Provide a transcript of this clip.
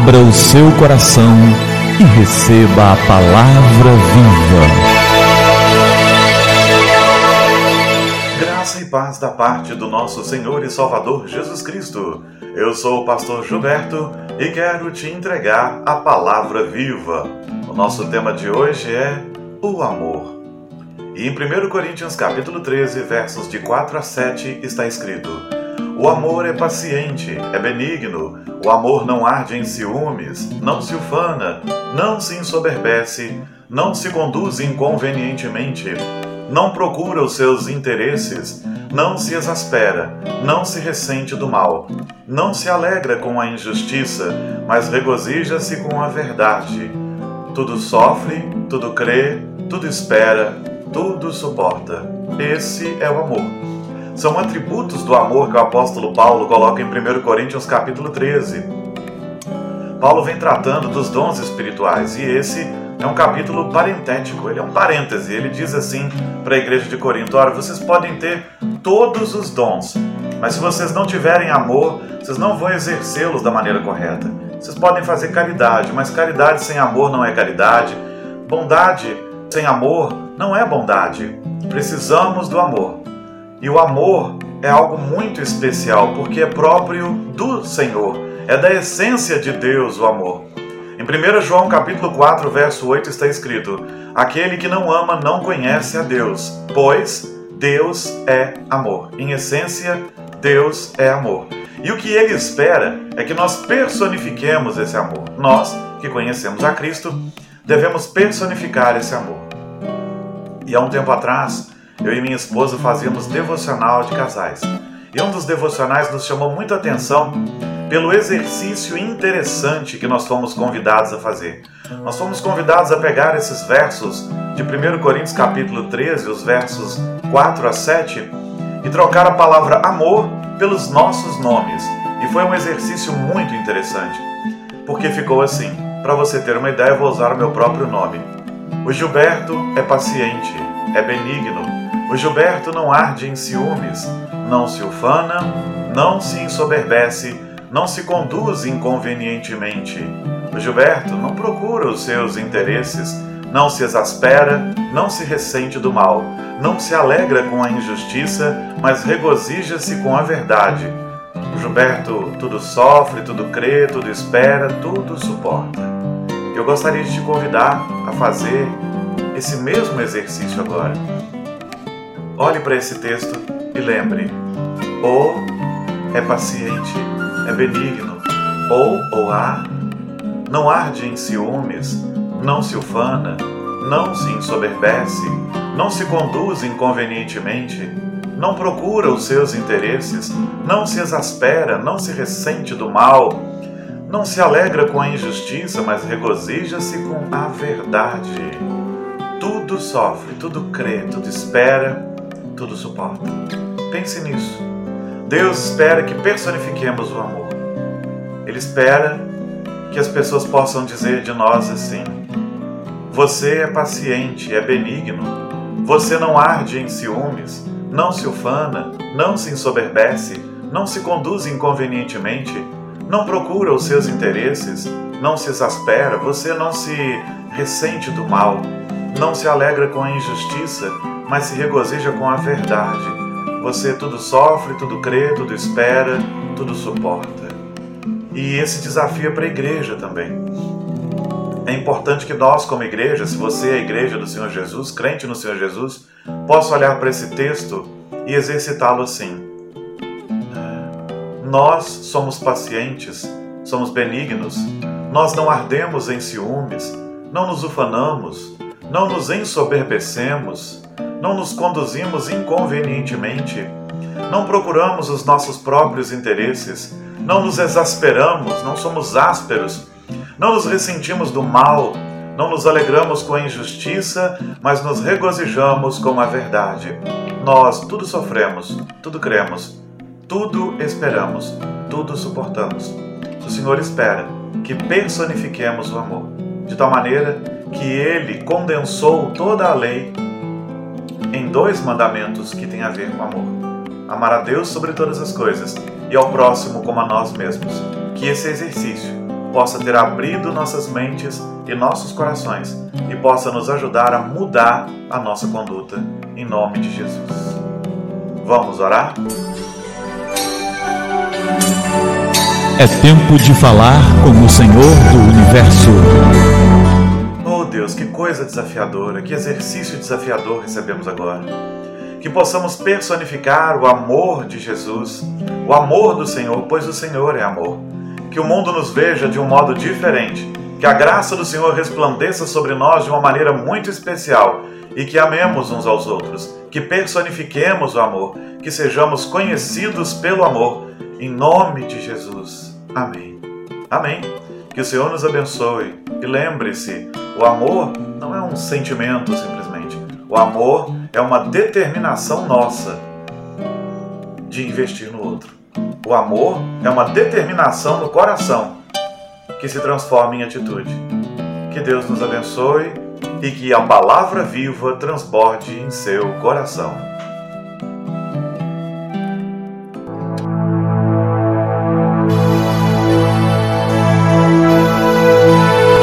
Abra o seu coração e receba a palavra viva. Graça e paz da parte do nosso Senhor e Salvador Jesus Cristo. Eu sou o pastor Gilberto e quero te entregar a palavra viva. O nosso tema de hoje é o amor. E em 1 Coríntios capítulo 13, versos de 4 a 7 está escrito: O amor é paciente, é benigno, o amor não arde em ciúmes, não se ufana, não se ensoberbece, não se conduz inconvenientemente, não procura os seus interesses, não se exaspera, não se ressente do mal, não se alegra com a injustiça, mas regozija-se com a verdade. Tudo sofre, tudo crê, tudo espera, tudo suporta. Esse é o amor. São atributos do amor que o apóstolo Paulo coloca em 1 Coríntios capítulo 13. Paulo vem tratando dos dons espirituais e esse é um capítulo parentético, ele é um parêntese. Ele diz assim para a igreja de Corinto: Olha, vocês podem ter todos os dons, mas se vocês não tiverem amor, vocês não vão exercê-los da maneira correta. Vocês podem fazer caridade, mas caridade sem amor não é caridade. Bondade sem amor não é bondade. Precisamos do amor. E o amor é algo muito especial porque é próprio do Senhor. É da essência de Deus o amor. Em 1 João capítulo 4, verso 8 está escrito: Aquele que não ama não conhece a Deus, pois Deus é amor. Em essência, Deus é amor. E o que ele espera é que nós personifiquemos esse amor. Nós, que conhecemos a Cristo, devemos personificar esse amor. E há um tempo atrás, eu e minha esposa fazíamos devocional de casais. E um dos devocionais nos chamou muita atenção pelo exercício interessante que nós fomos convidados a fazer. Nós fomos convidados a pegar esses versos de 1 Coríntios capítulo 13, os versos 4 a 7, e trocar a palavra amor pelos nossos nomes. E foi um exercício muito interessante, porque ficou assim. Para você ter uma ideia, eu vou usar o meu próprio nome. O Gilberto é paciente, é benigno. O Gilberto não arde em ciúmes, não se ufana, não se ensoberbece, não se conduz inconvenientemente. O Gilberto não procura os seus interesses, não se exaspera, não se ressente do mal, não se alegra com a injustiça, mas regozija-se com a verdade. O Gilberto tudo sofre, tudo crê, tudo espera, tudo suporta. Eu gostaria de te convidar a fazer esse mesmo exercício agora. Olhe para esse texto e lembre: ou é paciente, é benigno, ou ou há, não arde em ciúmes, não se ufana, não se ensoberbece, não se conduz inconvenientemente, não procura os seus interesses, não se exaspera, não se ressente do mal não se alegra com a injustiça, mas regozija-se com a verdade. Tudo sofre, tudo crê, tudo espera, tudo suporta. Pense nisso. Deus espera que personifiquemos o amor. Ele espera que as pessoas possam dizer de nós assim: Você é paciente, é benigno, você não arde em ciúmes, não se ufana, não se ensoberbece, não se conduz inconvenientemente não procura os seus interesses, não se exaspera, você não se ressente do mal, não se alegra com a injustiça, mas se regozija com a verdade. Você tudo sofre, tudo crê, tudo espera, tudo suporta. E esse desafio é para a igreja também. É importante que nós, como igreja, se você é a igreja do Senhor Jesus, crente no Senhor Jesus, possa olhar para esse texto e exercitá-lo assim nós somos pacientes, somos benignos, nós não ardemos em ciúmes, não nos ufanamos, não nos ensoberbecemos, não nos conduzimos inconvenientemente, não procuramos os nossos próprios interesses, não nos exasperamos, não somos ásperos, não nos ressentimos do mal, não nos alegramos com a injustiça, mas nos regozijamos com a verdade. Nós tudo sofremos, tudo cremos, tudo esperamos, tudo suportamos. O Senhor espera que personifiquemos o amor, de tal maneira que ele condensou toda a lei em dois mandamentos que têm a ver com amor: amar a Deus sobre todas as coisas e ao próximo como a nós mesmos. Que esse exercício possa ter abrido nossas mentes e nossos corações e possa nos ajudar a mudar a nossa conduta, em nome de Jesus. Vamos orar? É tempo de falar com o Senhor do Universo. Deus, que coisa desafiadora, que exercício desafiador recebemos agora. Que possamos personificar o amor de Jesus, o amor do Senhor, pois o Senhor é amor. Que o mundo nos veja de um modo diferente, que a graça do Senhor resplandeça sobre nós de uma maneira muito especial e que amemos uns aos outros, que personifiquemos o amor, que sejamos conhecidos pelo amor, em nome de Jesus. Amém. Amém. Que o Senhor nos abençoe. E lembre-se, o amor não é um sentimento simplesmente. O amor é uma determinação nossa de investir no outro. O amor é uma determinação no coração que se transforma em atitude. Que Deus nos abençoe e que a palavra viva transborde em seu coração.